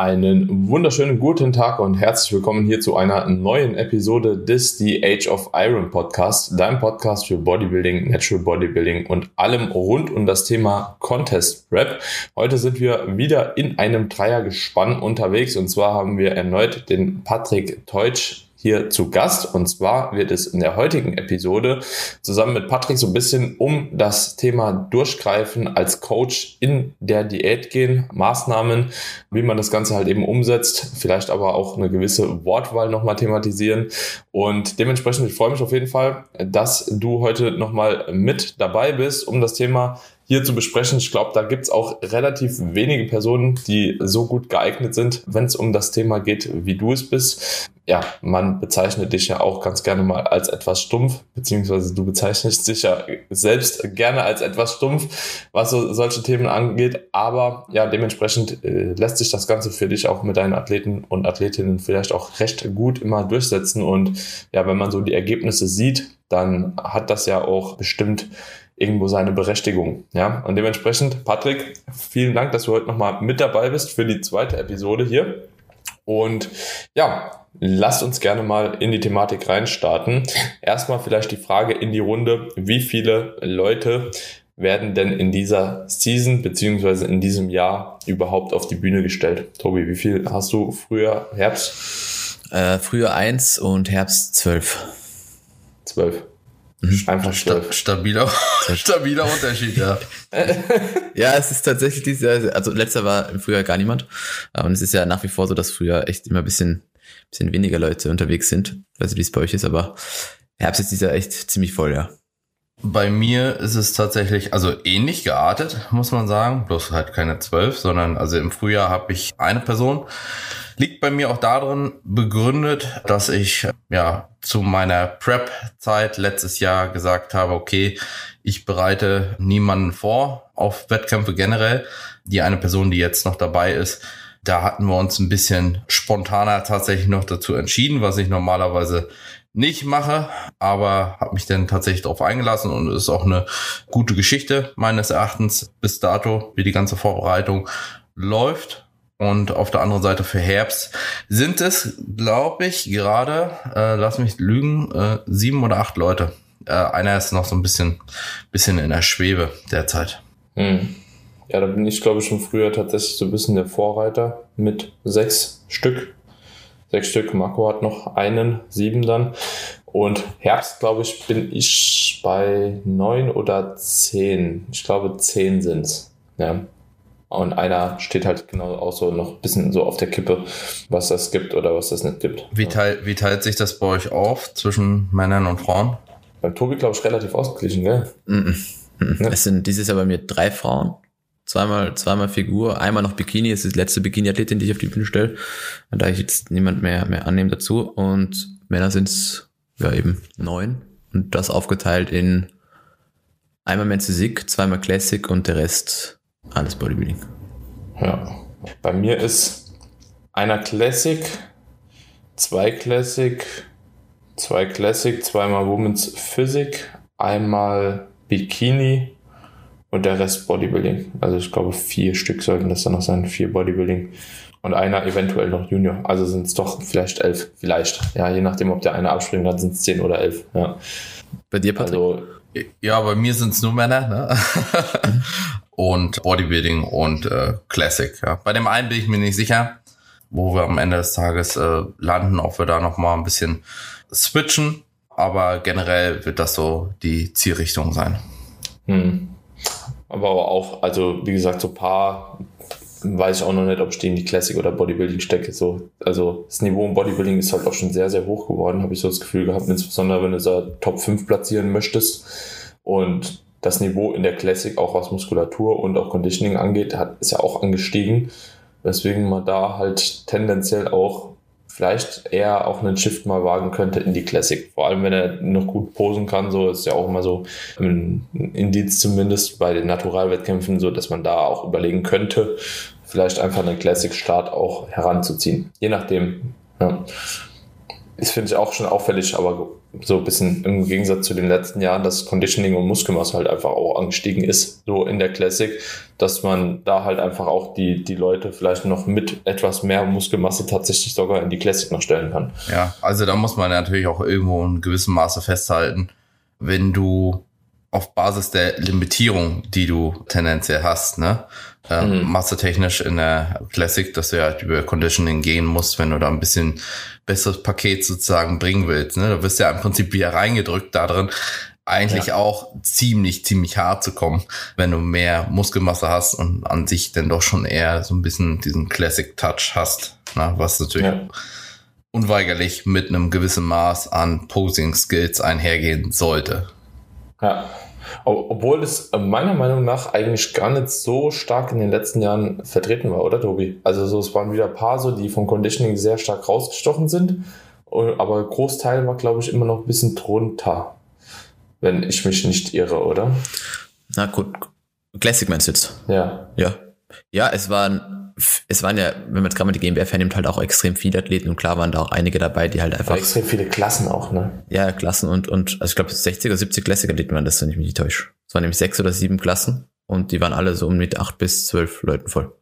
Einen wunderschönen guten Tag und herzlich willkommen hier zu einer neuen Episode des The Age of Iron Podcast, dein Podcast für Bodybuilding, Natural Bodybuilding und allem rund um das Thema Contest Rap. Heute sind wir wieder in einem Dreiergespann unterwegs und zwar haben wir erneut den Patrick Teutsch hier zu Gast. Und zwar wird es in der heutigen Episode zusammen mit Patrick so ein bisschen um das Thema Durchgreifen als Coach in der Diät gehen, Maßnahmen, wie man das Ganze halt eben umsetzt, vielleicht aber auch eine gewisse Wortwahl nochmal thematisieren. Und dementsprechend, ich freue mich auf jeden Fall, dass du heute nochmal mit dabei bist, um das Thema hier zu besprechen. Ich glaube, da gibt es auch relativ wenige Personen, die so gut geeignet sind, wenn es um das Thema geht, wie du es bist. Ja, man bezeichnet dich ja auch ganz gerne mal als etwas stumpf, beziehungsweise du bezeichnest dich ja selbst gerne als etwas stumpf, was so solche Themen angeht. Aber ja, dementsprechend äh, lässt sich das Ganze für dich auch mit deinen Athleten und Athletinnen vielleicht auch recht gut immer durchsetzen. Und ja, wenn man so die Ergebnisse sieht, dann hat das ja auch bestimmt irgendwo seine Berechtigung. Ja, und dementsprechend, Patrick, vielen Dank, dass du heute nochmal mit dabei bist für die zweite Episode hier. Und ja, lasst uns gerne mal in die Thematik reinstarten. Erstmal vielleicht die Frage in die Runde, wie viele Leute werden denn in dieser Season beziehungsweise in diesem Jahr überhaupt auf die Bühne gestellt? Tobi, wie viel hast du früher Herbst? Äh, früher eins und Herbst zwölf. Zwölf. Mhm. Einfach Sta stabiler, stabiler Unterschied, ja. ja, es ist tatsächlich dieses Jahr, also letzter war früher gar niemand. Und es ist ja nach wie vor so, dass früher echt immer ein bisschen, bisschen weniger Leute unterwegs sind. Ich weiß nicht, wie es bei euch ist, aber Herbst ist dieser echt ziemlich voll, ja. Bei mir ist es tatsächlich, also ähnlich geartet, muss man sagen. Bloß halt keine zwölf, sondern also im Frühjahr habe ich eine Person. Liegt bei mir auch darin begründet, dass ich ja zu meiner Prep-Zeit letztes Jahr gesagt habe, okay, ich bereite niemanden vor auf Wettkämpfe generell. Die eine Person, die jetzt noch dabei ist, da hatten wir uns ein bisschen spontaner tatsächlich noch dazu entschieden, was ich normalerweise nicht mache, aber habe mich dann tatsächlich darauf eingelassen und ist auch eine gute Geschichte meines Erachtens bis dato, wie die ganze Vorbereitung läuft. Und auf der anderen Seite für Herbst sind es, glaube ich, gerade, äh, lass mich lügen, äh, sieben oder acht Leute. Äh, einer ist noch so ein bisschen, bisschen in der Schwebe derzeit. Hm. Ja, da bin ich, glaube ich, schon früher tatsächlich so ein bisschen der Vorreiter mit sechs Stück sechs Stück. Marco hat noch einen, sieben dann. Und Herbst, glaube ich, bin ich bei neun oder zehn. Ich glaube, zehn sind's. Ja. Und einer steht halt genau auch so noch ein bisschen so auf der Kippe, was das gibt oder was das nicht gibt. Wie, teil, wie teilt sich das bei euch auf zwischen Männern und Frauen? Beim Tobi, glaube ich, relativ ausgeglichen, gell? Mm -mm. Es sind dieses Jahr bei mir drei Frauen zweimal, zweimal Figur, einmal noch Bikini, das ist die letzte Bikini-Athletin, die ich auf die Bühne stelle. Da ich jetzt niemand mehr, mehr annehme dazu. Und Männer sind es ja eben neun. Und das aufgeteilt in einmal Men's Physik, zweimal Classic und der Rest alles Bodybuilding. Ja. Bei mir ist einer Classic, zwei Classic, zwei Classic, zweimal Women's Physik, einmal Bikini, und der Rest Bodybuilding. Also ich glaube, vier Stück sollten das dann noch sein, vier Bodybuilding und einer eventuell noch Junior. Also sind es doch vielleicht elf, vielleicht. Ja, je nachdem, ob der eine abspringt, dann sind es zehn oder elf. Ja. Bei dir, Patrick? Also, ja, bei mir sind es nur Männer, ne? und Bodybuilding und äh, Classic. Ja. Bei dem einen bin ich mir nicht sicher, wo wir am Ende des Tages äh, landen, ob wir da noch mal ein bisschen switchen. Aber generell wird das so die Zielrichtung sein. Hm. Aber auch, also wie gesagt, so ein paar weiß ich auch noch nicht, ob ich die in die Classic oder Bodybuilding stecke. So, also das Niveau im Bodybuilding ist halt auch schon sehr, sehr hoch geworden, habe ich so das Gefühl gehabt, insbesondere wenn du da Top 5 platzieren möchtest. Und das Niveau in der Classic, auch was Muskulatur und auch Conditioning angeht, hat, ist ja auch angestiegen. Weswegen man da halt tendenziell auch vielleicht eher auch einen Shift mal wagen könnte in die Classic. Vor allem, wenn er noch gut posen kann, so ist ja auch immer so ein Indiz zumindest bei den Naturalwettkämpfen, so dass man da auch überlegen könnte, vielleicht einfach einen Classic-Start auch heranzuziehen. Je nachdem. Ja. Das finde ich auch schon auffällig, aber so ein bisschen im Gegensatz zu den letzten Jahren, dass Conditioning und Muskelmasse halt einfach auch angestiegen ist, so in der Classic, dass man da halt einfach auch die, die Leute vielleicht noch mit etwas mehr Muskelmasse tatsächlich sogar in die Classic noch stellen kann. Ja, also da muss man natürlich auch irgendwo in gewissem Maße festhalten, wenn du auf Basis der Limitierung, die du tendenziell hast, ne? Äh, mhm. Massetechnisch in der Classic, dass du halt über Conditioning gehen musst, wenn du da ein bisschen besseres Paket sozusagen bringen willst. Ne? Da wirst du ja im Prinzip wieder reingedrückt da drin, eigentlich ja. auch ziemlich, ziemlich hart zu kommen, wenn du mehr Muskelmasse hast und an sich dann doch schon eher so ein bisschen diesen Classic Touch hast, ne? was natürlich ja. unweigerlich mit einem gewissen Maß an Posing Skills einhergehen sollte. Ja. Obwohl es meiner Meinung nach eigentlich gar nicht so stark in den letzten Jahren vertreten war, oder Tobi? Also so, es waren wieder ein paar so, die vom Conditioning sehr stark rausgestochen sind, aber Großteil war, glaube ich, immer noch ein bisschen drunter, wenn ich mich nicht irre, oder? Na gut, Classic meinst du jetzt? Ja. Ja. Ja, es waren es waren ja, wenn man jetzt gerade mal die GmbF hernimmt, halt auch extrem viele Athleten und klar waren da auch einige dabei, die halt einfach. extrem viele Klassen auch, ne? Ja, Klassen und, und also ich glaube 60 oder 70 Classic-Athleten waren das, wenn ich mich nicht täusche. Es waren nämlich sechs oder sieben Klassen und die waren alle so um mit acht bis zwölf Leuten voll.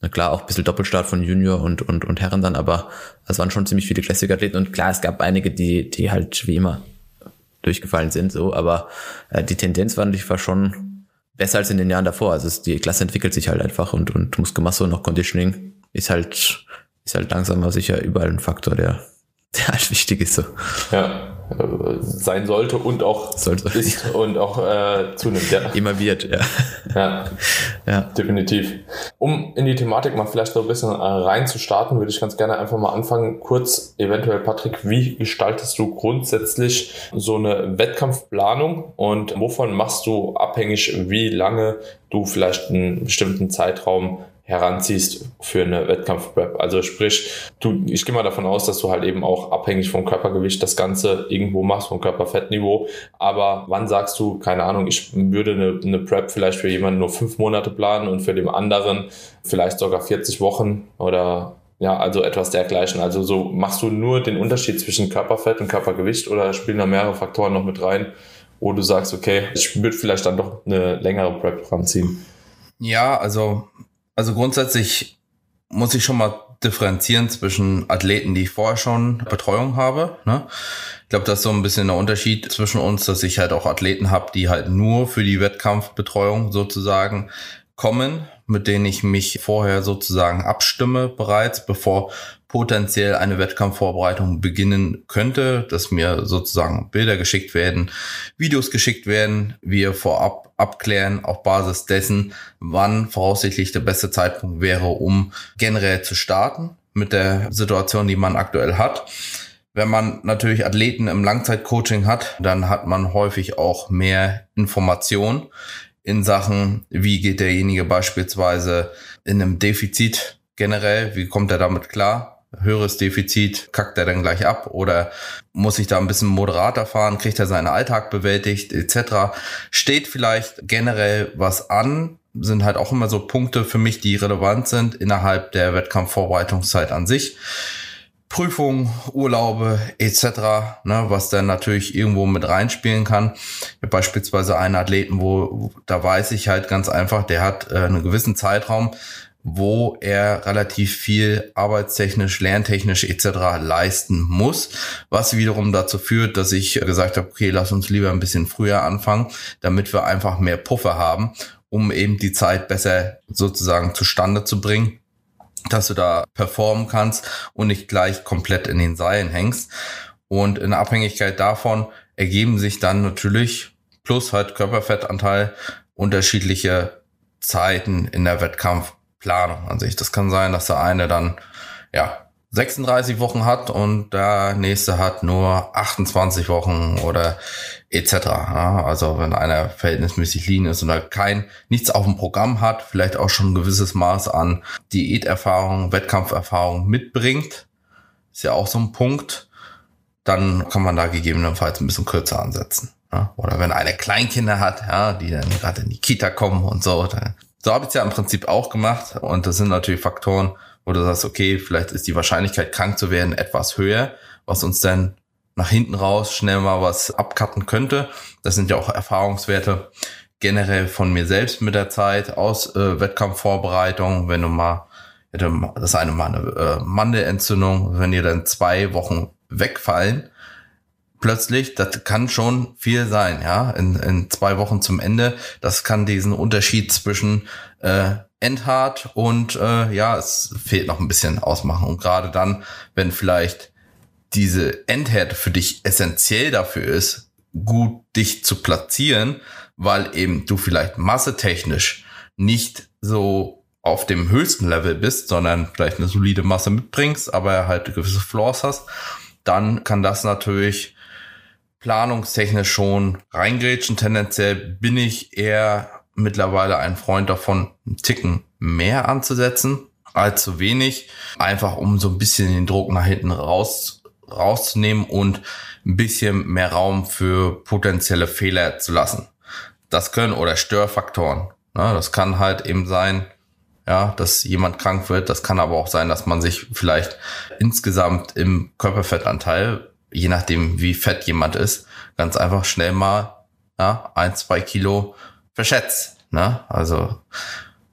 Na klar, auch ein bisschen Doppelstart von Junior und, und, und Herren dann, aber es waren schon ziemlich viele Classic-Athleten und klar, es gab einige, die, die halt wie immer durchgefallen sind, so, aber äh, die Tendenz war natürlich war schon besser als in den Jahren davor. Also es, die Klasse entwickelt sich halt einfach und, und Muskelmasse und noch Conditioning ist halt, ist halt langsam aber sicher überall ein Faktor, der, der halt wichtig ist. So. Ja, sein sollte und auch sollte. ist und auch äh, zunimmt. Ja. Immer wird, ja. ja. Ja, definitiv. Um in die Thematik mal vielleicht so ein bisschen äh, rein zu starten, würde ich ganz gerne einfach mal anfangen. Kurz, eventuell, Patrick, wie gestaltest du grundsätzlich so eine Wettkampfplanung und wovon machst du abhängig, wie lange du vielleicht einen bestimmten Zeitraum heranziehst für eine Wettkampfprep. Also sprich, du, ich gehe mal davon aus, dass du halt eben auch abhängig vom Körpergewicht das Ganze irgendwo machst, vom Körperfettniveau. Aber wann sagst du, keine Ahnung, ich würde eine, eine Prep vielleicht für jemanden nur fünf Monate planen und für den anderen vielleicht sogar 40 Wochen oder ja, also etwas dergleichen. Also so machst du nur den Unterschied zwischen Körperfett und Körpergewicht oder spielen da mehrere Faktoren noch mit rein, wo du sagst, okay, ich würde vielleicht dann doch eine längere Prep ranziehen. Ja, also also grundsätzlich muss ich schon mal differenzieren zwischen Athleten, die ich vorher schon Betreuung habe. Ne? Ich glaube, das ist so ein bisschen der Unterschied zwischen uns, dass ich halt auch Athleten habe, die halt nur für die Wettkampfbetreuung sozusagen kommen, mit denen ich mich vorher sozusagen abstimme bereits, bevor potenziell eine Wettkampfvorbereitung beginnen könnte, dass mir sozusagen Bilder geschickt werden, Videos geschickt werden, wir vorab abklären auf Basis dessen, wann voraussichtlich der beste Zeitpunkt wäre, um generell zu starten mit der Situation, die man aktuell hat. Wenn man natürlich Athleten im Langzeitcoaching hat, dann hat man häufig auch mehr Information in Sachen, wie geht derjenige beispielsweise in einem Defizit generell, wie kommt er damit klar, höheres Defizit, kackt er dann gleich ab oder muss ich da ein bisschen moderater fahren, kriegt er seinen Alltag bewältigt etc. Steht vielleicht generell was an, sind halt auch immer so Punkte für mich, die relevant sind innerhalb der Wettkampfvorbereitungszeit an sich. Prüfungen, Urlaube etc., ne, was dann natürlich irgendwo mit reinspielen kann. beispielsweise einen Athleten, wo da weiß ich halt ganz einfach, der hat äh, einen gewissen Zeitraum, wo er relativ viel arbeitstechnisch, lerntechnisch etc. leisten muss, was wiederum dazu führt, dass ich gesagt habe, okay, lass uns lieber ein bisschen früher anfangen, damit wir einfach mehr Puffer haben, um eben die Zeit besser sozusagen zustande zu bringen, dass du da performen kannst und nicht gleich komplett in den Seilen hängst. Und in Abhängigkeit davon ergeben sich dann natürlich plus halt Körperfettanteil unterschiedliche Zeiten in der Wettkampf Planung an sich. Das kann sein, dass der eine dann, ja, 36 Wochen hat und der nächste hat nur 28 Wochen oder etc. Ja, also wenn einer verhältnismäßig lean ist und kein nichts auf dem Programm hat, vielleicht auch schon ein gewisses Maß an Diäterfahrung, Wettkampferfahrung mitbringt, ist ja auch so ein Punkt, dann kann man da gegebenenfalls ein bisschen kürzer ansetzen. Ja? Oder wenn einer Kleinkinder hat, ja, die dann gerade in die Kita kommen und so, dann so habe ich es ja im Prinzip auch gemacht. Und das sind natürlich Faktoren, wo du sagst, okay, vielleicht ist die Wahrscheinlichkeit, krank zu werden, etwas höher, was uns dann nach hinten raus schnell mal was abcutten könnte. Das sind ja auch Erfahrungswerte generell von mir selbst mit der Zeit aus äh, Wettkampfvorbereitung, wenn du mal das eine mal eine äh, Mandelentzündung, wenn dir dann zwei Wochen wegfallen, plötzlich, das kann schon viel sein, ja, in, in zwei Wochen zum Ende. Das kann diesen Unterschied zwischen äh, endhart und äh, ja, es fehlt noch ein bisschen ausmachen. Und gerade dann, wenn vielleicht diese Endhärte für dich essentiell dafür ist, gut dich zu platzieren, weil eben du vielleicht massetechnisch nicht so auf dem höchsten Level bist, sondern vielleicht eine solide Masse mitbringst, aber halt gewisse Flaws hast, dann kann das natürlich planungstechnisch schon reingrätschen. Tendenziell bin ich eher mittlerweile ein Freund davon, einen Ticken mehr anzusetzen als zu wenig, einfach um so ein bisschen den Druck nach hinten raus, rauszunehmen und ein bisschen mehr Raum für potenzielle Fehler zu lassen. Das können oder Störfaktoren. Ne? Das kann halt eben sein, ja, dass jemand krank wird. Das kann aber auch sein, dass man sich vielleicht insgesamt im Körperfettanteil, je nachdem wie fett jemand ist, ganz einfach schnell mal ja, ein, zwei Kilo verschätzt. Ne? Also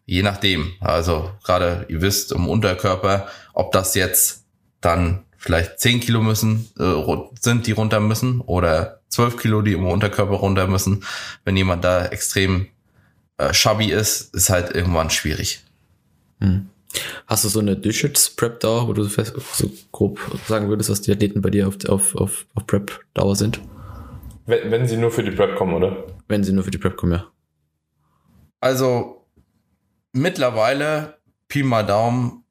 je nachdem. Also gerade ihr wisst im Unterkörper, ob das jetzt dann vielleicht zehn Kilo müssen, äh, sind, die runter müssen oder zwölf Kilo, die im Unterkörper runter müssen. Wenn jemand da extrem äh, chubby ist, ist halt irgendwann schwierig. Hm. Hast du so eine Durchschnitts-Prep dauer wo du so grob sagen würdest, was die Athleten bei dir auf, auf, auf, auf Prep-Dauer sind? Wenn, wenn sie nur für die Prep kommen, oder? Wenn sie nur für die Prep kommen, ja. Also mittlerweile, Pi mal Daumen,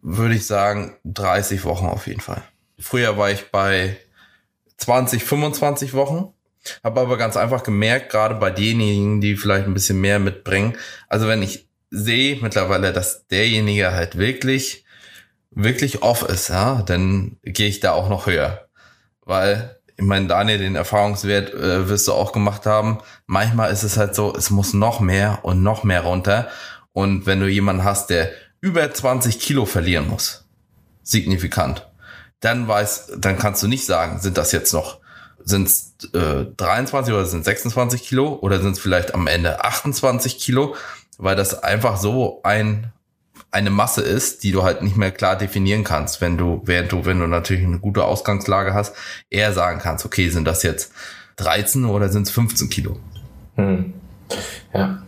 würde ich sagen, 30 Wochen auf jeden Fall. Früher war ich bei 20, 25 Wochen. Habe aber ganz einfach gemerkt, gerade bei denjenigen, die vielleicht ein bisschen mehr mitbringen. Also wenn ich sehe mittlerweile, dass derjenige halt wirklich, wirklich off ist, ja, dann gehe ich da auch noch höher. Weil, ich meine, Daniel, den Erfahrungswert äh, wirst du auch gemacht haben. Manchmal ist es halt so, es muss noch mehr und noch mehr runter. Und wenn du jemanden hast, der über 20 Kilo verlieren muss, signifikant, dann weiß, dann kannst du nicht sagen, sind das jetzt noch sind es äh, 23 oder sind 26 Kilo oder sind es vielleicht am Ende 28 Kilo? Weil das einfach so ein eine Masse ist, die du halt nicht mehr klar definieren kannst, wenn du, während du, wenn du natürlich eine gute Ausgangslage hast, eher sagen kannst, okay, sind das jetzt 13 oder sind es 15 Kilo? Hm. Ja.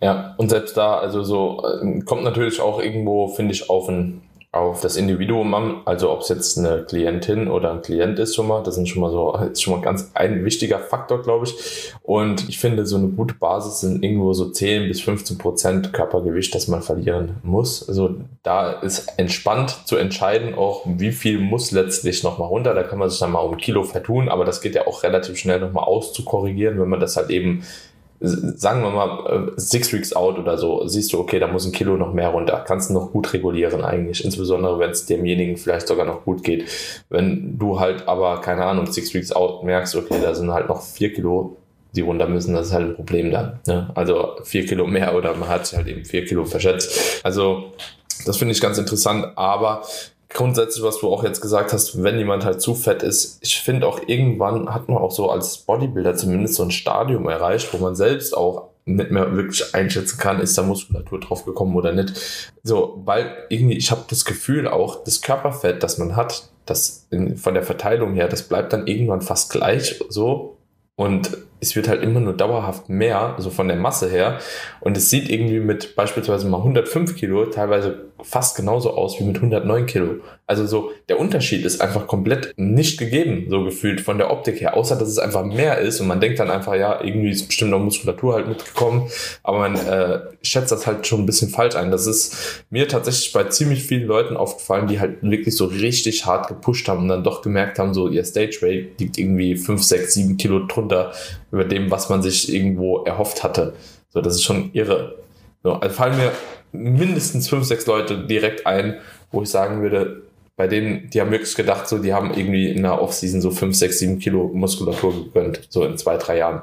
Ja, und selbst da, also so, äh, kommt natürlich auch irgendwo, finde ich, auf ein auf das Individuum an, also ob es jetzt eine Klientin oder ein Klient ist schon mal, das sind schon mal so, ist schon mal ganz ein wichtiger Faktor, glaube ich. Und ich finde, so eine gute Basis sind irgendwo so 10 bis 15 Prozent Körpergewicht, das man verlieren muss. Also da ist entspannt zu entscheiden, auch wie viel muss letztlich nochmal runter. Da kann man sich dann mal um Kilo vertun, aber das geht ja auch relativ schnell nochmal auszukorrigieren, wenn man das halt eben sagen wir mal, äh, six weeks out oder so, siehst du, okay, da muss ein Kilo noch mehr runter. Kannst du noch gut regulieren eigentlich, insbesondere wenn es demjenigen vielleicht sogar noch gut geht. Wenn du halt aber, keine Ahnung, six weeks out merkst, okay, da sind halt noch vier Kilo, die runter müssen, das ist halt ein Problem dann. Ne? Also vier Kilo mehr oder man hat halt eben vier Kilo verschätzt. Also das finde ich ganz interessant, aber grundsätzlich, was du auch jetzt gesagt hast, wenn jemand halt zu fett ist, ich finde auch irgendwann hat man auch so als Bodybuilder zumindest so ein Stadium erreicht, wo man selbst auch nicht mehr wirklich einschätzen kann, ist da Muskulatur drauf gekommen oder nicht. So, weil irgendwie, ich habe das Gefühl auch, das Körperfett, das man hat, das in, von der Verteilung her, das bleibt dann irgendwann fast gleich so und es wird halt immer nur dauerhaft mehr, so von der Masse her. Und es sieht irgendwie mit beispielsweise mal 105 Kilo teilweise fast genauso aus wie mit 109 Kilo. Also so, der Unterschied ist einfach komplett nicht gegeben, so gefühlt von der Optik her, außer dass es einfach mehr ist und man denkt dann einfach, ja, irgendwie ist bestimmt noch Muskulatur halt mitgekommen, aber man äh, schätzt das halt schon ein bisschen falsch ein. Das ist mir tatsächlich bei ziemlich vielen Leuten aufgefallen, die halt wirklich so richtig hart gepusht haben und dann doch gemerkt haben, so ihr Stage Rate liegt irgendwie 5, 6, 7 Kilo drunter über dem, was man sich irgendwo erhofft hatte. So, das ist schon irre. So, also fallen mir mindestens fünf, sechs Leute direkt ein, wo ich sagen würde, bei denen, die haben wirklich gedacht, so, die haben irgendwie in der Offseason so fünf, sechs, sieben Kilo Muskulatur gegönnt, so in zwei, drei Jahren.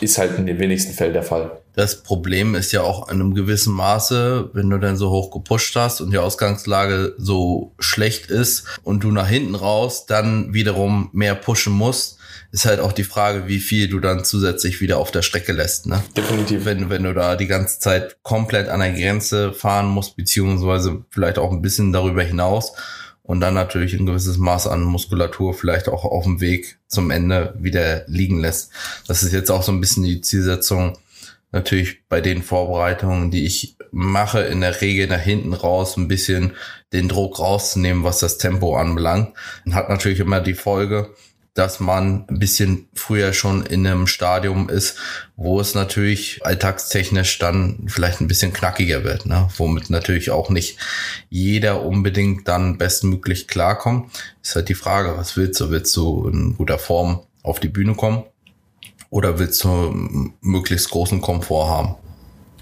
Ist halt in den wenigsten Fällen der Fall. Das Problem ist ja auch in einem gewissen Maße, wenn du dann so hoch gepusht hast und die Ausgangslage so schlecht ist und du nach hinten raus dann wiederum mehr pushen musst, ist halt auch die Frage, wie viel du dann zusätzlich wieder auf der Strecke lässt. Ne? Definitiv. Wenn, wenn du da die ganze Zeit komplett an der Grenze fahren musst, beziehungsweise vielleicht auch ein bisschen darüber hinaus und dann natürlich ein gewisses Maß an Muskulatur vielleicht auch auf dem Weg zum Ende wieder liegen lässt. Das ist jetzt auch so ein bisschen die Zielsetzung natürlich bei den Vorbereitungen, die ich mache, in der Regel nach hinten raus ein bisschen den Druck rauszunehmen, was das Tempo anbelangt. Hat natürlich immer die Folge, dass man ein bisschen früher schon in einem Stadium ist, wo es natürlich alltagstechnisch dann vielleicht ein bisschen knackiger wird, ne? womit natürlich auch nicht jeder unbedingt dann bestmöglich klarkommt. Ist halt die Frage, was willst du? Willst du in guter Form auf die Bühne kommen oder willst du möglichst großen Komfort haben?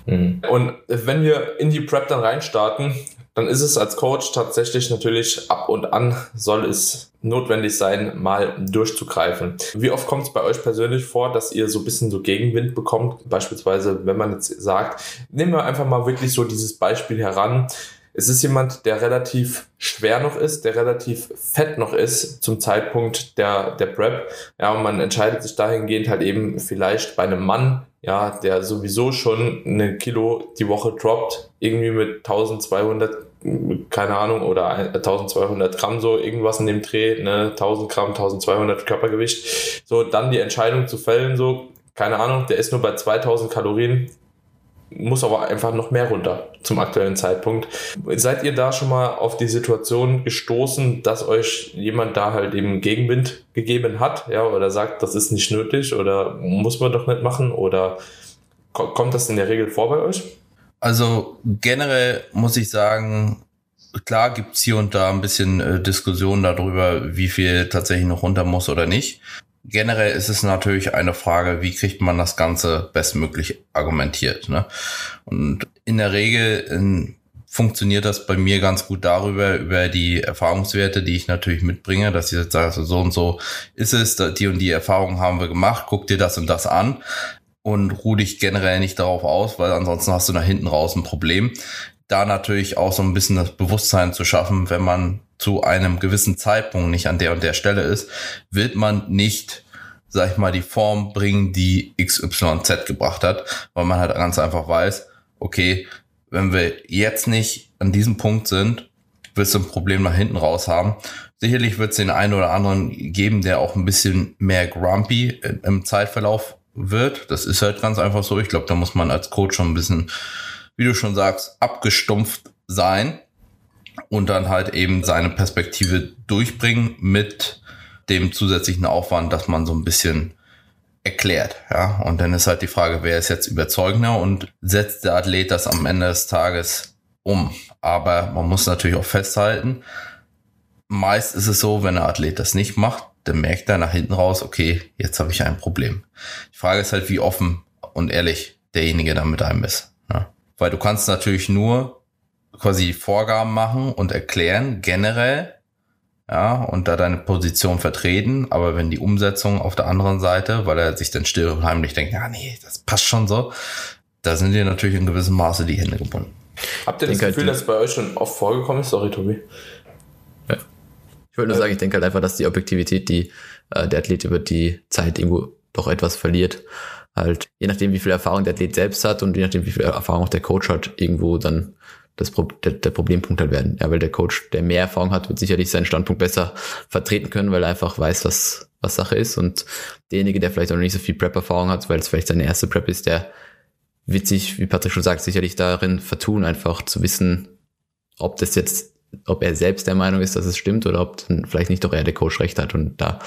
Mhm. Und wenn wir in die Prep dann reinstarten, dann ist es als Coach tatsächlich natürlich ab und an soll es notwendig sein, mal durchzugreifen. Wie oft kommt es bei euch persönlich vor, dass ihr so ein bisschen so Gegenwind bekommt? Beispielsweise, wenn man jetzt sagt, nehmen wir einfach mal wirklich so dieses Beispiel heran. Es ist jemand, der relativ schwer noch ist, der relativ fett noch ist zum Zeitpunkt der, der Prep. Ja, und man entscheidet sich dahingehend halt eben vielleicht bei einem Mann, ja, der sowieso schon eine Kilo die Woche droppt, irgendwie mit 1200 keine Ahnung, oder 1200 Gramm so irgendwas in dem Dreh, ne, 1000 Gramm, 1200 Körpergewicht, so dann die Entscheidung zu fällen, so, keine Ahnung, der ist nur bei 2000 Kalorien, muss aber einfach noch mehr runter zum aktuellen Zeitpunkt. Seid ihr da schon mal auf die Situation gestoßen, dass euch jemand da halt eben Gegenwind gegeben hat, ja, oder sagt, das ist nicht nötig oder muss man doch nicht machen oder kommt das in der Regel vor bei euch? Also generell muss ich sagen, klar gibt's hier und da ein bisschen äh, Diskussion darüber, wie viel tatsächlich noch runter muss oder nicht. Generell ist es natürlich eine Frage, wie kriegt man das Ganze bestmöglich argumentiert. Ne? Und in der Regel in, funktioniert das bei mir ganz gut darüber, über die Erfahrungswerte, die ich natürlich mitbringe, dass ich jetzt sage, so und so ist es, die und die Erfahrungen haben wir gemacht, guck dir das und das an und ruh dich generell nicht darauf aus, weil ansonsten hast du nach hinten raus ein Problem. Da natürlich auch so ein bisschen das Bewusstsein zu schaffen, wenn man zu einem gewissen Zeitpunkt nicht an der und der Stelle ist, wird man nicht, sag ich mal, die Form bringen, die XYZ gebracht hat, weil man halt ganz einfach weiß, okay, wenn wir jetzt nicht an diesem Punkt sind, wirst du ein Problem nach hinten raus haben. Sicherlich wird es den einen oder anderen geben, der auch ein bisschen mehr grumpy im Zeitverlauf wird. Das ist halt ganz einfach so. Ich glaube, da muss man als Coach schon ein bisschen, wie du schon sagst, abgestumpft sein und dann halt eben seine Perspektive durchbringen mit dem zusätzlichen Aufwand, dass man so ein bisschen erklärt. Ja, und dann ist halt die Frage, wer ist jetzt überzeugender und setzt der Athlet das am Ende des Tages um? Aber man muss natürlich auch festhalten, meist ist es so, wenn der Athlet das nicht macht, dann merkt er nach hinten raus, okay, jetzt habe ich ein Problem. Die Frage ist halt, wie offen und ehrlich derjenige da mit einem ist. Ja? Weil du kannst natürlich nur quasi Vorgaben machen und erklären, generell, ja, und da deine Position vertreten, aber wenn die Umsetzung auf der anderen Seite, weil er sich dann still und heimlich denkt, ja, nee, das passt schon so, da sind dir natürlich in gewissem Maße die Hände gebunden. Habt ihr das halt Gefühl, halt, dass bei euch schon oft vorgekommen ist? Sorry, Tobi. Ich wollte nur sagen, ich denke halt einfach, dass die Objektivität, die äh, der Athlet über die Zeit irgendwo doch etwas verliert. Halt, je nachdem, wie viel Erfahrung der Athlet selbst hat und je nachdem, wie viel Erfahrung auch der Coach hat, irgendwo dann das Pro der, der Problempunkt halt werden. Ja, weil der Coach, der mehr Erfahrung hat, wird sicherlich seinen Standpunkt besser vertreten können, weil er einfach weiß, was, was Sache ist. Und derjenige, der vielleicht auch noch nicht so viel Prep-Erfahrung hat, weil es vielleicht seine erste Prep ist, der wird sich, wie Patrick schon sagt, sicherlich darin vertun, einfach zu wissen, ob das jetzt ob er selbst der Meinung ist, dass es stimmt oder ob dann vielleicht nicht doch eher der Coach recht hat. Und da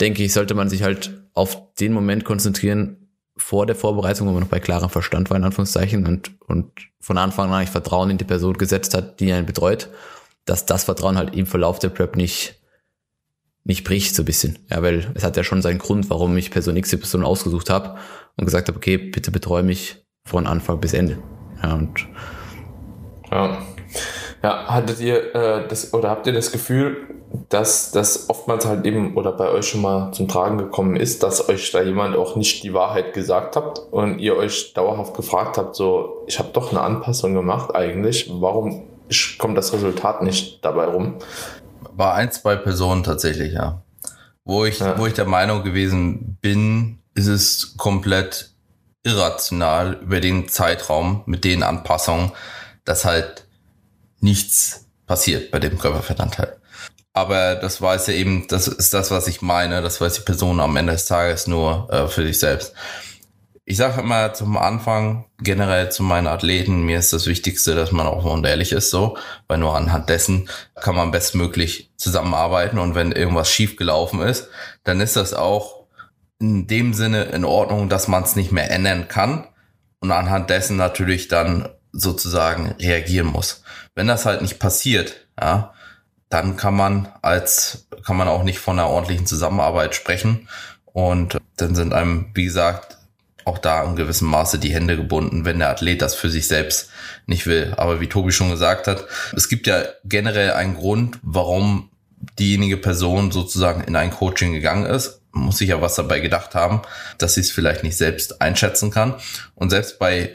denke ich, sollte man sich halt auf den Moment konzentrieren vor der Vorbereitung, wo man noch bei klarem Verstand war, in Anführungszeichen, und, und von Anfang an eigentlich Vertrauen in die Person gesetzt hat, die einen betreut, dass das Vertrauen halt im Verlauf der Prep nicht, nicht bricht, so ein bisschen. Ja, weil es hat ja schon seinen Grund, warum ich Person X Person ausgesucht habe und gesagt habe, okay, bitte betreue mich von Anfang bis Ende. Ja, und ja. Ja, hattet ihr äh, das oder habt ihr das Gefühl, dass das oftmals halt eben oder bei euch schon mal zum Tragen gekommen ist, dass euch da jemand auch nicht die Wahrheit gesagt habt und ihr euch dauerhaft gefragt habt, so, ich habe doch eine Anpassung gemacht eigentlich, warum kommt das Resultat nicht dabei rum? War ein, zwei Personen tatsächlich, ja. Wo ich, ja. wo ich der Meinung gewesen bin, ist es komplett irrational über den Zeitraum mit den Anpassungen, dass halt nichts passiert bei dem Körperfettanteil. Aber das weiß ja eben, das ist das, was ich meine, das weiß die Person am Ende des Tages nur äh, für sich selbst. Ich sage immer zum Anfang generell zu meinen Athleten, mir ist das Wichtigste, dass man auch und ehrlich ist, so, weil nur anhand dessen kann man bestmöglich zusammenarbeiten und wenn irgendwas schief gelaufen ist, dann ist das auch in dem Sinne in Ordnung, dass man es nicht mehr ändern kann und anhand dessen natürlich dann sozusagen reagieren muss. Wenn das halt nicht passiert, ja, dann kann man als, kann man auch nicht von einer ordentlichen Zusammenarbeit sprechen. Und dann sind einem, wie gesagt, auch da in gewissem Maße die Hände gebunden, wenn der Athlet das für sich selbst nicht will. Aber wie Tobi schon gesagt hat, es gibt ja generell einen Grund, warum diejenige Person sozusagen in ein Coaching gegangen ist. Muss sich ja was dabei gedacht haben, dass sie es vielleicht nicht selbst einschätzen kann. Und selbst bei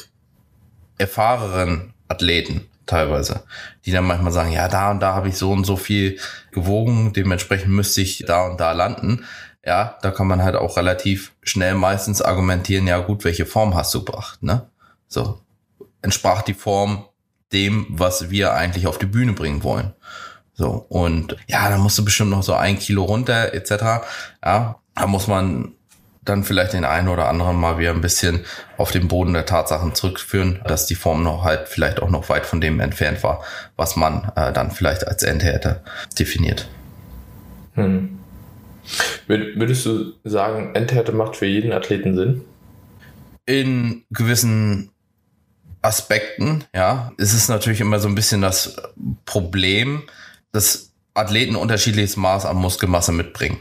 erfahrenen Athleten teilweise, die dann manchmal sagen, ja, da und da habe ich so und so viel gewogen, dementsprechend müsste ich da und da landen. Ja, da kann man halt auch relativ schnell meistens argumentieren, ja gut, welche Form hast du gebracht, ne? So, entsprach die Form dem, was wir eigentlich auf die Bühne bringen wollen. So, und ja, da musst du bestimmt noch so ein Kilo runter, etc. Ja, da muss man dann vielleicht den einen oder anderen mal wieder ein bisschen auf den Boden der Tatsachen zurückführen, dass die Form noch halt vielleicht auch noch weit von dem entfernt war, was man äh, dann vielleicht als Endhärte definiert. Hm. Würdest du sagen, Endhärte macht für jeden Athleten Sinn? In gewissen Aspekten, ja. Es ist natürlich immer so ein bisschen das Problem, dass Athleten unterschiedliches Maß an Muskelmasse mitbringen.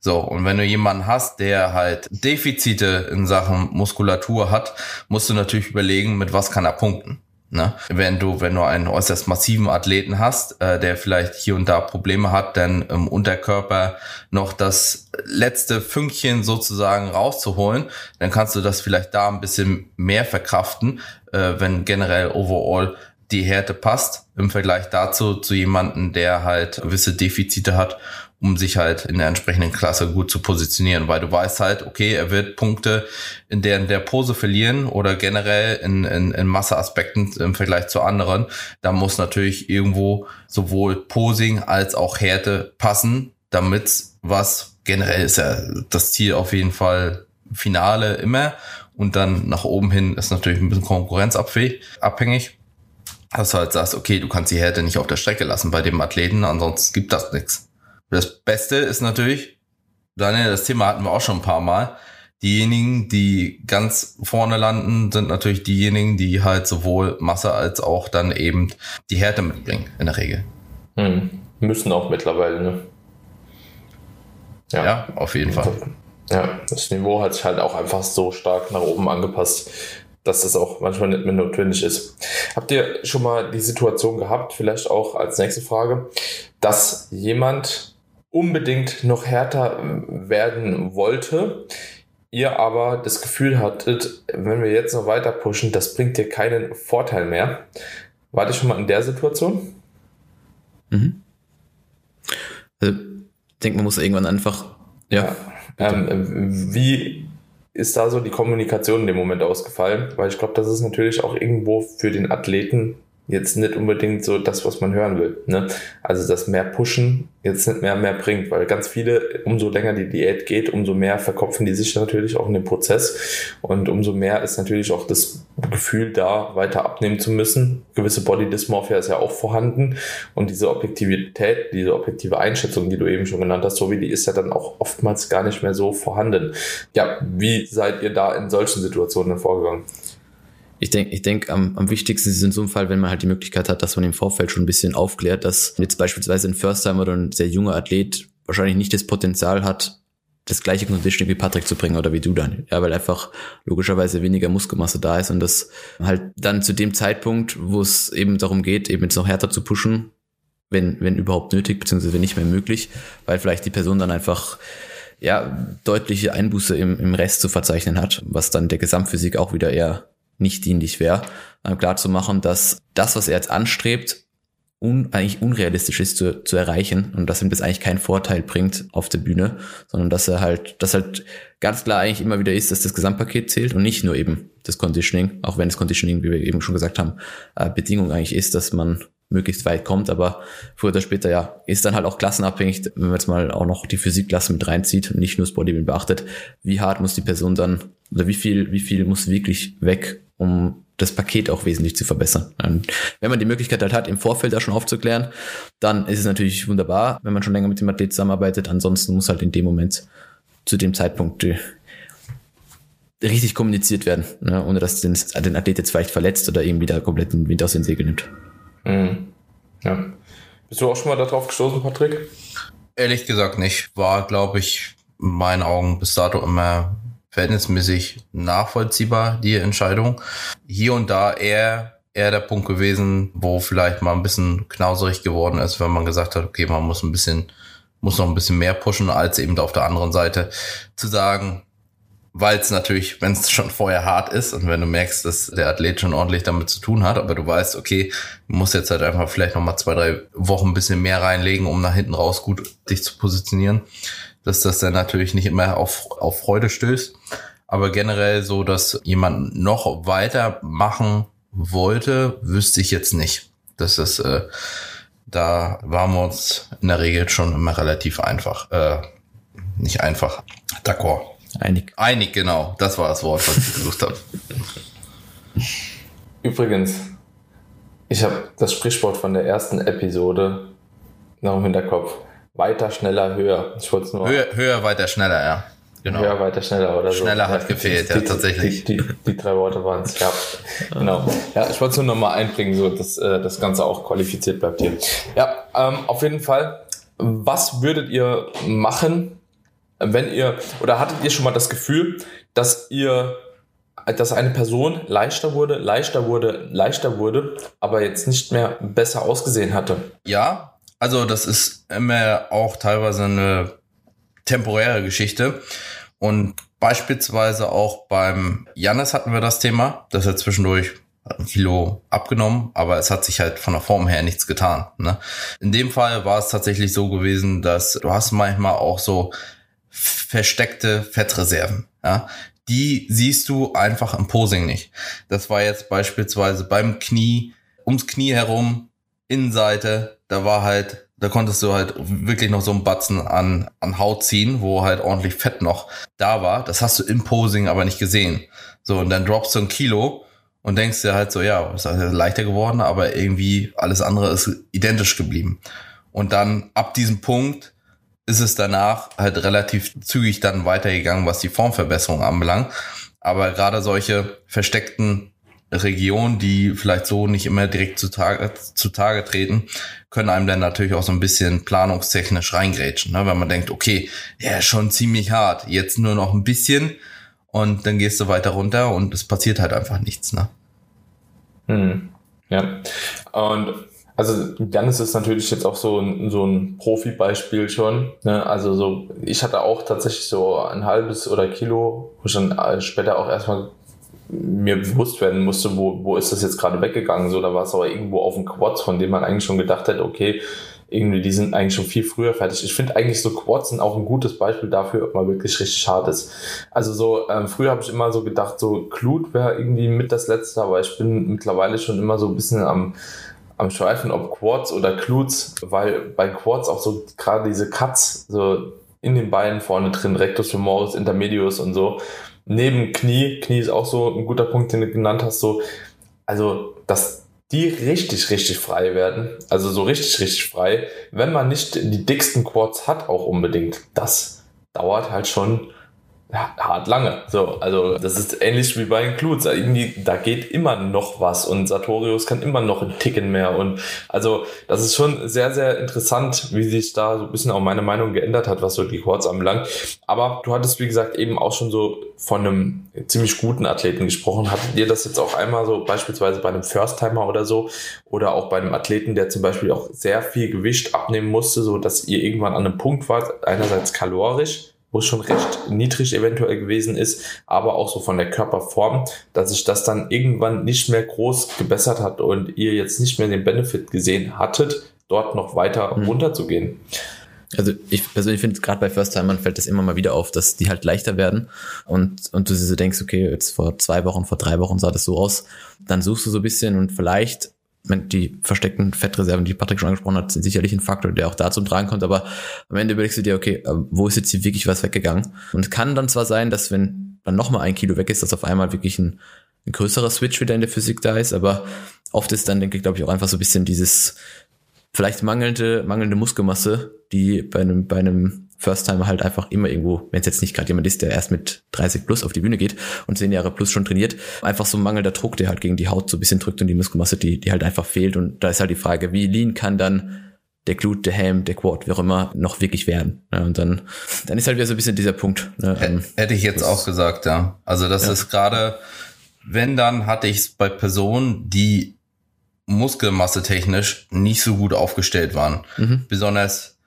So, und wenn du jemanden hast, der halt Defizite in Sachen Muskulatur hat, musst du natürlich überlegen, mit was kann er punkten. Ne? Wenn du, wenn du einen äußerst massiven Athleten hast, äh, der vielleicht hier und da Probleme hat, dann im Unterkörper noch das letzte Fünkchen sozusagen rauszuholen, dann kannst du das vielleicht da ein bisschen mehr verkraften, äh, wenn generell overall die Härte passt im Vergleich dazu zu jemanden, der halt gewisse Defizite hat um sich halt in der entsprechenden Klasse gut zu positionieren, weil du weißt halt, okay, er wird Punkte in der, in der Pose verlieren oder generell in, in, in Masseaspekten im Vergleich zu anderen. Da muss natürlich irgendwo sowohl Posing als auch Härte passen, damit was generell ist ja das Ziel auf jeden Fall Finale immer und dann nach oben hin ist natürlich ein bisschen konkurrenzabhängig. Dass du halt sagst, okay, du kannst die Härte nicht auf der Strecke lassen bei dem Athleten, ansonsten gibt das nichts. Das Beste ist natürlich, Daniel, das Thema hatten wir auch schon ein paar Mal. Diejenigen, die ganz vorne landen, sind natürlich diejenigen, die halt sowohl Masse als auch dann eben die Härte mitbringen, in der Regel. Hm. Müssen auch mittlerweile, ne? Ja, ja auf jeden Fall. Ja, das Niveau hat sich halt auch einfach so stark nach oben angepasst, dass das auch manchmal nicht mehr notwendig ist. Habt ihr schon mal die Situation gehabt, vielleicht auch als nächste Frage, dass jemand unbedingt noch härter werden wollte, ihr aber das Gefühl hattet, wenn wir jetzt noch weiter pushen, das bringt dir keinen Vorteil mehr. Wart ihr schon mal in der Situation? Mhm. Also, ich denke, man muss irgendwann einfach, ja. ja ähm, wie ist da so die Kommunikation in dem Moment ausgefallen? Weil ich glaube, das ist natürlich auch irgendwo für den Athleten jetzt nicht unbedingt so das, was man hören will. Ne? Also das mehr Pushen jetzt nicht mehr mehr bringt, weil ganz viele, umso länger die Diät geht, umso mehr verkopfen die sich natürlich auch in den Prozess und umso mehr ist natürlich auch das Gefühl da, weiter abnehmen zu müssen. Gewisse Body Dysmorphia ist ja auch vorhanden und diese Objektivität, diese objektive Einschätzung, die du eben schon genannt hast, so wie die ist ja dann auch oftmals gar nicht mehr so vorhanden. Ja, wie seid ihr da in solchen Situationen vorgegangen? Ich denke, ich denk, am, am wichtigsten ist in so einem Fall, wenn man halt die Möglichkeit hat, dass man im Vorfeld schon ein bisschen aufklärt, dass jetzt beispielsweise ein First-Timer oder ein sehr junger Athlet wahrscheinlich nicht das Potenzial hat, das gleiche Conditioning wie Patrick zu bringen oder wie du dann. Ja, weil einfach logischerweise weniger Muskelmasse da ist und das halt dann zu dem Zeitpunkt, wo es eben darum geht, eben jetzt noch härter zu pushen, wenn, wenn überhaupt nötig, beziehungsweise wenn nicht mehr möglich, weil vielleicht die Person dann einfach ja, deutliche Einbuße im, im Rest zu verzeichnen hat, was dann der Gesamtphysik auch wieder eher nicht dienlich wäre, klar zu machen, dass das, was er jetzt anstrebt, un, eigentlich unrealistisch ist zu, zu erreichen und dass ihm das eigentlich keinen Vorteil bringt auf der Bühne, sondern dass er halt, dass halt ganz klar eigentlich immer wieder ist, dass das Gesamtpaket zählt und nicht nur eben das Conditioning, auch wenn das Conditioning, wie wir eben schon gesagt haben, äh, Bedingung eigentlich ist, dass man möglichst weit kommt, aber früher oder später ja, ist dann halt auch klassenabhängig, wenn man jetzt mal auch noch die Physikklasse mit reinzieht und nicht nur das Bodybuilding beachtet, wie hart muss die Person dann oder wie viel, wie viel muss wirklich weg, um das Paket auch wesentlich zu verbessern. Und wenn man die Möglichkeit halt hat, im Vorfeld da schon aufzuklären, dann ist es natürlich wunderbar, wenn man schon länger mit dem Athlet zusammenarbeitet. Ansonsten muss halt in dem Moment zu dem Zeitpunkt äh, richtig kommuniziert werden, ne, ohne dass den, den Athlet jetzt vielleicht verletzt oder irgendwie da komplett den Wind aus den Segel nimmt. Mhm. Ja. Bist du auch schon mal darauf gestoßen, Patrick? Ehrlich gesagt nicht. War, glaube ich, in meinen Augen bis dato immer verhältnismäßig nachvollziehbar, die Entscheidung. Hier und da eher, eher der Punkt gewesen, wo vielleicht mal ein bisschen knauserig geworden ist, wenn man gesagt hat, okay, man muss ein bisschen, muss noch ein bisschen mehr pushen, als eben auf der anderen Seite zu sagen, weil es natürlich, wenn es schon vorher hart ist und wenn du merkst, dass der Athlet schon ordentlich damit zu tun hat, aber du weißt, okay, du musst jetzt halt einfach vielleicht noch mal zwei, drei Wochen ein bisschen mehr reinlegen, um nach hinten raus gut dich zu positionieren, dass das dann natürlich nicht immer auf, auf Freude stößt. Aber generell so, dass jemand noch weiter machen wollte, wüsste ich jetzt nicht. Das ist, äh, da waren wir uns in der Regel schon immer relativ einfach. Äh, nicht einfach. D'accord. Einig. Einig, genau. Das war das Wort, was ich gesucht habe. Übrigens, ich habe das Sprichwort von der ersten Episode noch im Hinterkopf. Weiter, schneller, höher. Ich wollte nur. Höher, höher, weiter, schneller, ja. Genau. Höher, weiter, schneller oder so. Schneller hat gefehlt, die, ja, tatsächlich. Die, die, die drei Worte waren es, ja. Genau. Ja, ich wollte es nur nochmal einbringen, so dass äh, das Ganze auch qualifiziert bleibt hier. Ja, ähm, auf jeden Fall. Was würdet ihr machen, wenn ihr, oder hattet ihr schon mal das Gefühl, dass ihr, dass eine Person leichter wurde, leichter wurde, leichter wurde, aber jetzt nicht mehr besser ausgesehen hatte? Ja, also das ist immer auch teilweise eine temporäre Geschichte. Und beispielsweise auch beim Jannis hatten wir das Thema, dass er zwischendurch ein Kilo abgenommen, aber es hat sich halt von der Form her nichts getan. Ne? In dem Fall war es tatsächlich so gewesen, dass du hast manchmal auch so versteckte Fettreserven. Ja? Die siehst du einfach im Posing nicht. Das war jetzt beispielsweise beim Knie, ums Knie herum, Innenseite, da war halt, da konntest du halt wirklich noch so einen Batzen an, an Haut ziehen, wo halt ordentlich Fett noch da war. Das hast du im Posing aber nicht gesehen. So, und dann droppst du ein Kilo und denkst dir halt so, ja, ist halt leichter geworden, aber irgendwie alles andere ist identisch geblieben. Und dann ab diesem Punkt ist es danach halt relativ zügig dann weitergegangen, was die Formverbesserung anbelangt. Aber gerade solche versteckten Regionen, die vielleicht so nicht immer direkt zutage, zutage treten, können einem dann natürlich auch so ein bisschen planungstechnisch reingrätschen, ne? wenn man denkt, okay, ja, schon ziemlich hart, jetzt nur noch ein bisschen und dann gehst du weiter runter und es passiert halt einfach nichts. Ne? Hm. Ja, und also Janis ist natürlich jetzt auch so ein, so ein Profi-Beispiel schon. Ne? Also so, ich hatte auch tatsächlich so ein halbes oder Kilo, wo ich dann äh, später auch erstmal mir bewusst werden musste, wo, wo ist das jetzt gerade weggegangen. So, da war es aber irgendwo auf dem Quads, von dem man eigentlich schon gedacht hat, okay, irgendwie, die sind eigentlich schon viel früher fertig. Ich finde eigentlich so Quads sind auch ein gutes Beispiel dafür, ob man wirklich richtig hart ist. Also so, ähm, früher habe ich immer so gedacht, so Glut wäre irgendwie mit das Letzte, aber ich bin mittlerweile schon immer so ein bisschen am am Schweifen, ob Quads oder Cluts, weil bei Quads auch so gerade diese Cuts so in den Beinen vorne drin, Rectus femoris, Intermedius und so, neben Knie, Knie ist auch so ein guter Punkt, den du genannt hast, so, also, dass die richtig, richtig frei werden, also so richtig, richtig frei, wenn man nicht die dicksten Quads hat, auch unbedingt, das dauert halt schon hart lange. So, also das ist ähnlich wie bei Klutz. Irgendwie, da geht immer noch was und Sartorius kann immer noch ein Ticken mehr. Und also das ist schon sehr, sehr interessant, wie sich da so ein bisschen auch meine Meinung geändert hat, was so die Quads anbelangt. Aber du hattest, wie gesagt, eben auch schon so von einem ziemlich guten Athleten gesprochen. Hattet ihr das jetzt auch einmal so beispielsweise bei einem First-Timer oder so oder auch bei einem Athleten, der zum Beispiel auch sehr viel Gewicht abnehmen musste, so dass ihr irgendwann an einem Punkt wart, einerseits kalorisch, wo es schon recht niedrig eventuell gewesen ist, aber auch so von der Körperform, dass sich das dann irgendwann nicht mehr groß gebessert hat und ihr jetzt nicht mehr den Benefit gesehen hattet, dort noch weiter mhm. runterzugehen. Also ich persönlich finde, gerade bei First-Timern fällt das immer mal wieder auf, dass die halt leichter werden und, und du so denkst, okay, jetzt vor zwei Wochen, vor drei Wochen sah das so aus, dann suchst du so ein bisschen und vielleicht die versteckten Fettreserven, die Patrick schon angesprochen hat, sind sicherlich ein Faktor, der auch da zum Tragen kommt, aber am Ende überlegst du dir, okay, äh, wo ist jetzt hier wirklich was weggegangen? Und kann dann zwar sein, dass wenn dann nochmal ein Kilo weg ist, dass auf einmal wirklich ein, ein größerer Switch wieder in der Physik da ist, aber oft ist dann, denke ich, glaube ich, auch einfach so ein bisschen dieses vielleicht mangelnde, mangelnde Muskelmasse, die bei einem, bei einem First-Timer halt einfach immer irgendwo, wenn es jetzt nicht gerade jemand ist, der erst mit 30 plus auf die Bühne geht und 10 Jahre plus schon trainiert, einfach so ein mangelnder Druck, der halt gegen die Haut so ein bisschen drückt und die Muskelmasse, die, die halt einfach fehlt. Und da ist halt die Frage, wie lean kann dann der Glut, der Helm, der Quad, wie auch immer, noch wirklich werden. Ja, und dann, dann ist halt wieder so ein bisschen dieser Punkt. Ne? Ähm, Hätte ich jetzt auch gesagt, ja. Also das ja. ist gerade, wenn dann hatte ich es bei Personen, die Muskelmasse technisch nicht so gut aufgestellt waren. Mhm. Besonders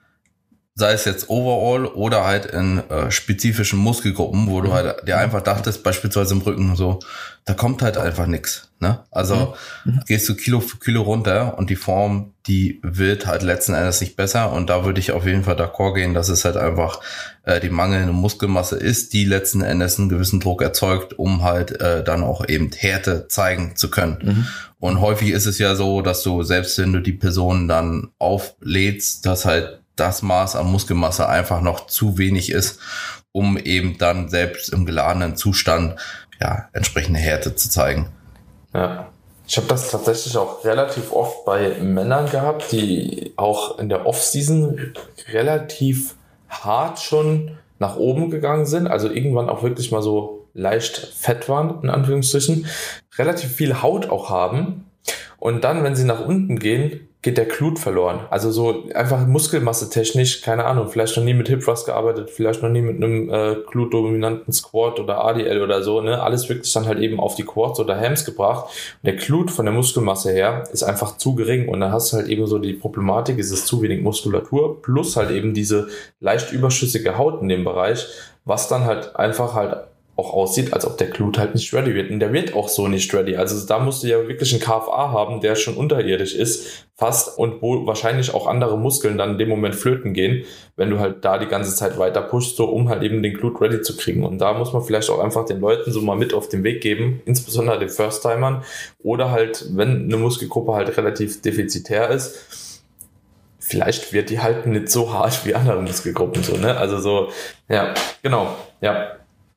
sei es jetzt overall oder halt in äh, spezifischen Muskelgruppen, wo du mhm. halt dir einfach dachtest, beispielsweise im Rücken so, da kommt halt einfach nix. Ne? Also mhm. mhm. gehst du Kilo für Kilo runter und die Form, die wird halt letzten Endes nicht besser. Und da würde ich auf jeden Fall d'accord gehen, dass es halt einfach äh, die mangelnde Muskelmasse ist, die letzten Endes einen gewissen Druck erzeugt, um halt äh, dann auch eben Härte zeigen zu können. Mhm. Und häufig ist es ja so, dass du, selbst wenn du die Person dann auflädst, dass halt das Maß an Muskelmasse einfach noch zu wenig ist, um eben dann selbst im geladenen Zustand ja entsprechende Härte zu zeigen. Ja. Ich habe das tatsächlich auch relativ oft bei Männern gehabt, die auch in der Off-Season relativ hart schon nach oben gegangen sind, also irgendwann auch wirklich mal so leicht fett waren, in Anführungsstrichen, relativ viel Haut auch haben und dann, wenn sie nach unten gehen, geht der Glut verloren. Also so einfach Muskelmasse technisch, keine Ahnung, vielleicht noch nie mit Hip Thrust gearbeitet, vielleicht noch nie mit einem äh, Glut-dominanten Squat oder ADL oder so, ne? Alles wirklich dann halt eben auf die Quads oder Hams gebracht. Und der Glut von der Muskelmasse her ist einfach zu gering und dann hast du halt eben so die Problematik, es ist zu wenig Muskulatur plus halt eben diese leicht überschüssige Haut in dem Bereich, was dann halt einfach halt auch aussieht, als ob der Glut halt nicht ready wird. Und der wird auch so nicht ready. Also da musst du ja wirklich einen KFA haben, der schon unterirdisch ist, fast, und wo wahrscheinlich auch andere Muskeln dann in dem Moment flöten gehen, wenn du halt da die ganze Zeit weiter pushst, so um halt eben den Glut ready zu kriegen. Und da muss man vielleicht auch einfach den Leuten so mal mit auf den Weg geben, insbesondere den First-Timern, oder halt, wenn eine Muskelgruppe halt relativ defizitär ist, vielleicht wird die halt nicht so hart wie andere Muskelgruppen so, ne? Also so, ja, genau, ja.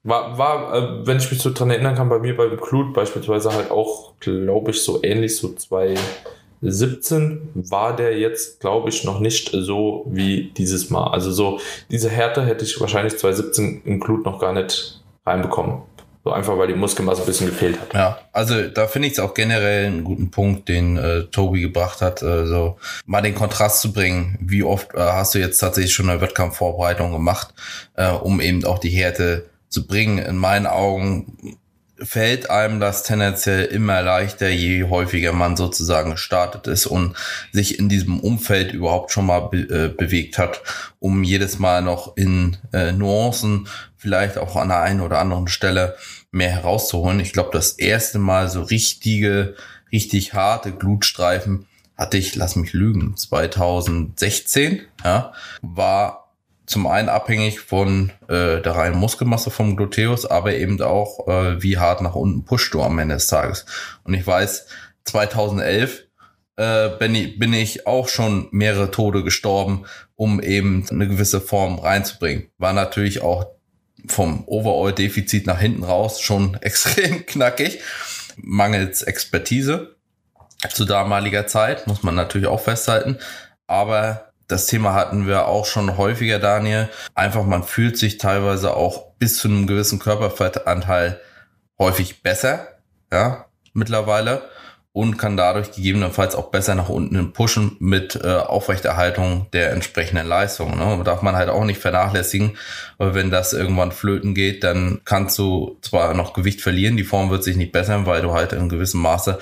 War, war äh, wenn ich mich so dran erinnern kann, bei mir beim Clut beispielsweise halt auch, glaube ich, so ähnlich, so 2017 war der jetzt, glaube ich, noch nicht so wie dieses Mal. Also so, diese Härte hätte ich wahrscheinlich 2017 im Clut noch gar nicht reinbekommen. So einfach, weil die Muskelmasse ein bisschen gefehlt hat. Ja, also da finde ich es auch generell einen guten Punkt, den äh, Tobi gebracht hat, äh, so mal den Kontrast zu bringen. Wie oft äh, hast du jetzt tatsächlich schon eine Wettkampfvorbereitung gemacht, äh, um eben auch die Härte zu bringen. In meinen Augen fällt einem das tendenziell immer leichter, je häufiger man sozusagen gestartet ist und sich in diesem Umfeld überhaupt schon mal be äh, bewegt hat, um jedes Mal noch in äh, Nuancen, vielleicht auch an der einen oder anderen Stelle mehr herauszuholen. Ich glaube, das erste Mal so richtige, richtig harte Glutstreifen hatte ich, lass mich lügen, 2016, ja, war zum einen abhängig von äh, der reinen Muskelmasse vom Gluteus, aber eben auch, äh, wie hart nach unten pusht du am Ende des Tages. Und ich weiß, 2011 äh, bin, ich, bin ich auch schon mehrere Tode gestorben, um eben eine gewisse Form reinzubringen. War natürlich auch vom Overall-Defizit nach hinten raus schon extrem knackig, mangels Expertise zu damaliger Zeit, muss man natürlich auch festhalten. Aber das Thema hatten wir auch schon häufiger, Daniel. Einfach, man fühlt sich teilweise auch bis zu einem gewissen Körperfettanteil häufig besser, ja, mittlerweile und kann dadurch gegebenenfalls auch besser nach unten pushen mit äh, Aufrechterhaltung der entsprechenden Leistung. Ne? Darf man halt auch nicht vernachlässigen, weil wenn das irgendwann flöten geht, dann kannst du zwar noch Gewicht verlieren, die Form wird sich nicht bessern, weil du halt in gewissem Maße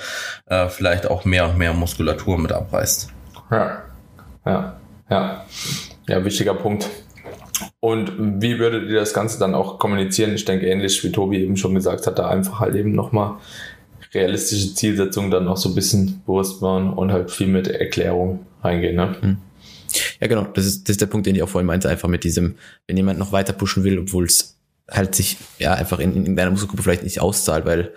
äh, vielleicht auch mehr und mehr Muskulatur mit abreißt. Ja, ja, ja. Ja, wichtiger Punkt. Und wie würdet ihr das Ganze dann auch kommunizieren? Ich denke, ähnlich wie Tobi eben schon gesagt hat, da einfach halt eben nochmal realistische Zielsetzungen dann noch so ein bisschen bewusst machen und halt viel mit Erklärung reingehen. Ne? Hm. Ja, genau. Das ist, das ist der Punkt, den ich auch vorhin meinte, einfach mit diesem, wenn jemand noch weiter pushen will, obwohl es halt sich ja einfach in, in deiner Muskelgruppe vielleicht nicht auszahlt, weil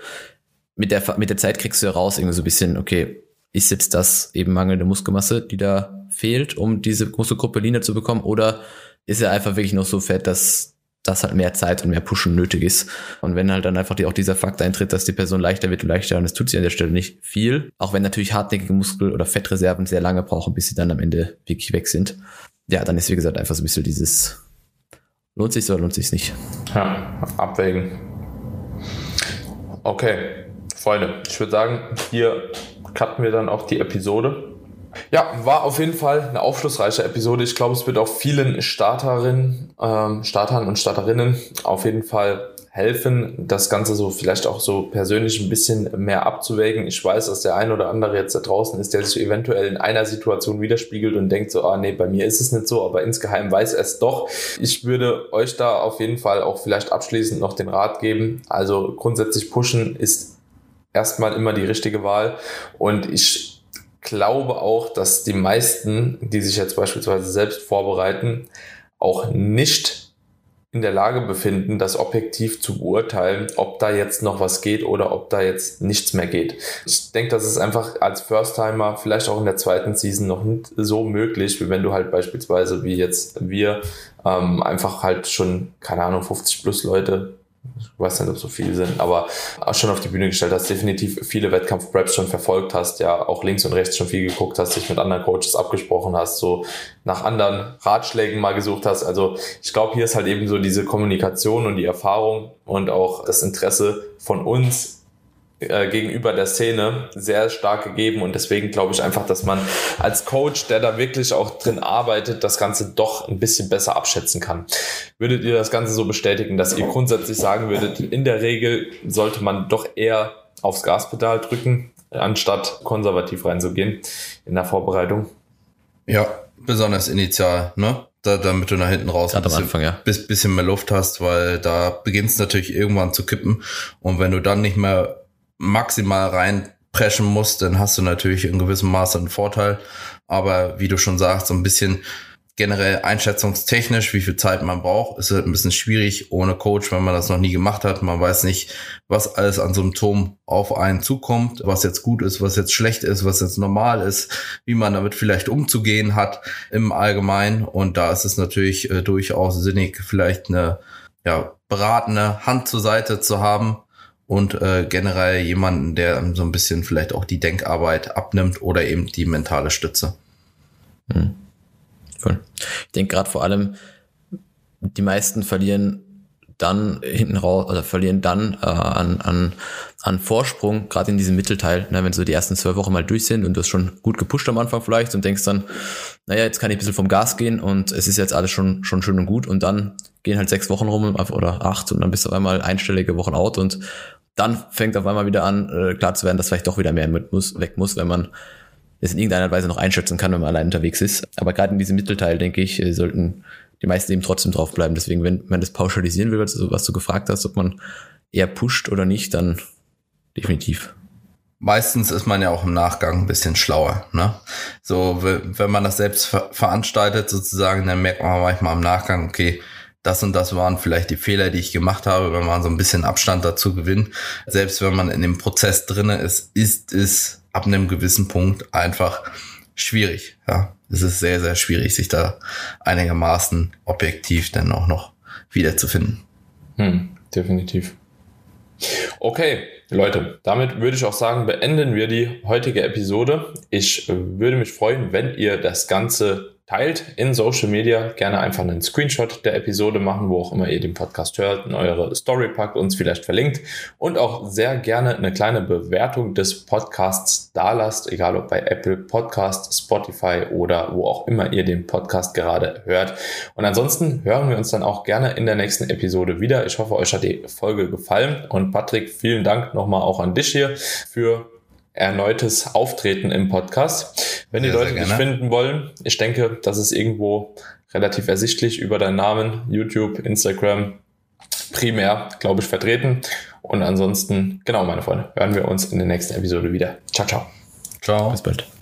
mit der, mit der Zeit kriegst du heraus irgendwie so ein bisschen, okay, ist jetzt das eben mangelnde Muskelmasse, die da fehlt, um diese Muskelgruppe Linie zu bekommen, oder ist er einfach wirklich noch so fett, dass dass halt mehr Zeit und mehr Pushen nötig ist. Und wenn halt dann einfach die, auch dieser Fakt eintritt, dass die Person leichter wird und leichter und es tut sie an der Stelle nicht viel, auch wenn natürlich hartnäckige Muskel- oder Fettreserven sehr lange brauchen, bis sie dann am Ende wirklich weg sind. Ja, dann ist wie gesagt einfach so ein bisschen dieses lohnt sich oder lohnt sich nicht. Ja, abwägen. Okay, Freunde, ich würde sagen, hier cutten wir dann auch die Episode. Ja, war auf jeden Fall eine aufschlussreiche Episode. Ich glaube, es wird auch vielen Starterinnen, ähm, Startern und Starterinnen auf jeden Fall helfen, das Ganze so vielleicht auch so persönlich ein bisschen mehr abzuwägen. Ich weiß, dass der ein oder andere jetzt da draußen ist, der sich eventuell in einer Situation widerspiegelt und denkt so, ah nee, bei mir ist es nicht so, aber insgeheim weiß er es doch. Ich würde euch da auf jeden Fall auch vielleicht abschließend noch den Rat geben. Also grundsätzlich pushen ist erstmal immer die richtige Wahl und ich glaube auch, dass die meisten, die sich jetzt beispielsweise selbst vorbereiten, auch nicht in der Lage befinden, das objektiv zu beurteilen, ob da jetzt noch was geht oder ob da jetzt nichts mehr geht. Ich denke, das ist einfach als First-Timer vielleicht auch in der zweiten Season noch nicht so möglich, wie wenn du halt beispielsweise wie jetzt wir ähm, einfach halt schon, keine Ahnung, 50 plus Leute ich weiß nicht, ob so viele sind, aber schon auf die Bühne gestellt hast, definitiv viele Wettkampf-Preps schon verfolgt hast, ja, auch links und rechts schon viel geguckt hast, dich mit anderen Coaches abgesprochen hast, so nach anderen Ratschlägen mal gesucht hast. Also ich glaube, hier ist halt eben so diese Kommunikation und die Erfahrung und auch das Interesse von uns äh, gegenüber der Szene sehr stark gegeben und deswegen glaube ich einfach, dass man als Coach, der da wirklich auch drin arbeitet, das Ganze doch ein bisschen besser abschätzen kann. Würdet ihr das Ganze so bestätigen, dass ihr grundsätzlich sagen würdet, in der Regel sollte man doch eher aufs Gaspedal drücken, anstatt konservativ reinzugehen in der Vorbereitung? Ja, besonders initial, ne? Da, damit du nach hinten raus ein bisschen, Anfang, ja. bis, bisschen mehr Luft hast, weil da beginnt es natürlich irgendwann zu kippen. Und wenn du dann nicht mehr maximal reinpreschen musst, dann hast du natürlich in gewissem Maße einen Vorteil. Aber wie du schon sagst, so ein bisschen generell einschätzungstechnisch, wie viel Zeit man braucht, ist halt ein bisschen schwierig ohne Coach, wenn man das noch nie gemacht hat. Man weiß nicht, was alles an Symptomen auf einen zukommt, was jetzt gut ist, was jetzt schlecht ist, was jetzt normal ist, wie man damit vielleicht umzugehen hat im Allgemeinen. Und da ist es natürlich äh, durchaus sinnig, vielleicht eine ja, beratende Hand zur Seite zu haben, und äh, generell jemanden, der so ein bisschen vielleicht auch die Denkarbeit abnimmt oder eben die mentale Stütze. Hm. Cool. Ich denke gerade vor allem, die meisten verlieren dann hinten raus oder verlieren dann äh, an, an, an Vorsprung, gerade in diesem Mittelteil, ne, wenn so die ersten zwölf Wochen mal durch sind und du hast schon gut gepusht am Anfang vielleicht und denkst dann, naja, jetzt kann ich ein bisschen vom Gas gehen und es ist jetzt alles schon, schon schön und gut und dann gehen halt sechs Wochen rum oder acht und dann bist du auf einmal einstellige Wochen out und dann fängt auf einmal wieder an, äh, klar zu werden, dass vielleicht doch wieder mehr mit muss, weg muss, wenn man es in irgendeiner Weise noch einschätzen kann, wenn man allein unterwegs ist. Aber gerade in diesem Mittelteil, denke ich, äh, sollten die meisten eben trotzdem draufbleiben. Deswegen, wenn man das pauschalisieren will, was du gefragt hast, ob man eher pusht oder nicht, dann definitiv. Meistens ist man ja auch im Nachgang ein bisschen schlauer. Ne? So, wenn man das selbst ver veranstaltet sozusagen, dann merkt man manchmal im Nachgang, okay, das und das waren vielleicht die Fehler, die ich gemacht habe, wenn man so ein bisschen Abstand dazu gewinnt. Selbst wenn man in dem Prozess drinne ist, ist es ab einem gewissen Punkt einfach schwierig. Ja, es ist sehr, sehr schwierig, sich da einigermaßen objektiv dann auch noch wiederzufinden. Hm, definitiv. Okay, Leute, damit würde ich auch sagen, beenden wir die heutige Episode. Ich würde mich freuen, wenn ihr das Ganze teilt in Social Media. Gerne einfach einen Screenshot der Episode machen, wo auch immer ihr den Podcast hört, in eure Story packt, uns vielleicht verlinkt und auch sehr gerne eine kleine Bewertung des Podcasts dalasst, egal ob bei Apple Podcast, Spotify oder wo auch immer ihr den Podcast gerade hört. Und ansonsten hören wir uns dann auch gerne in der nächsten Episode wieder. Ich hoffe, euch hat die Folge gefallen und Patrick, vielen Dank nochmal auch an dich hier für erneutes Auftreten im Podcast. Wenn die Leute dich finden wollen, ich denke, das ist irgendwo relativ ersichtlich über deinen Namen, YouTube, Instagram, primär, glaube ich, vertreten. Und ansonsten, genau, meine Freunde, hören wir uns in der nächsten Episode wieder. Ciao, ciao. Ciao. Bis bald.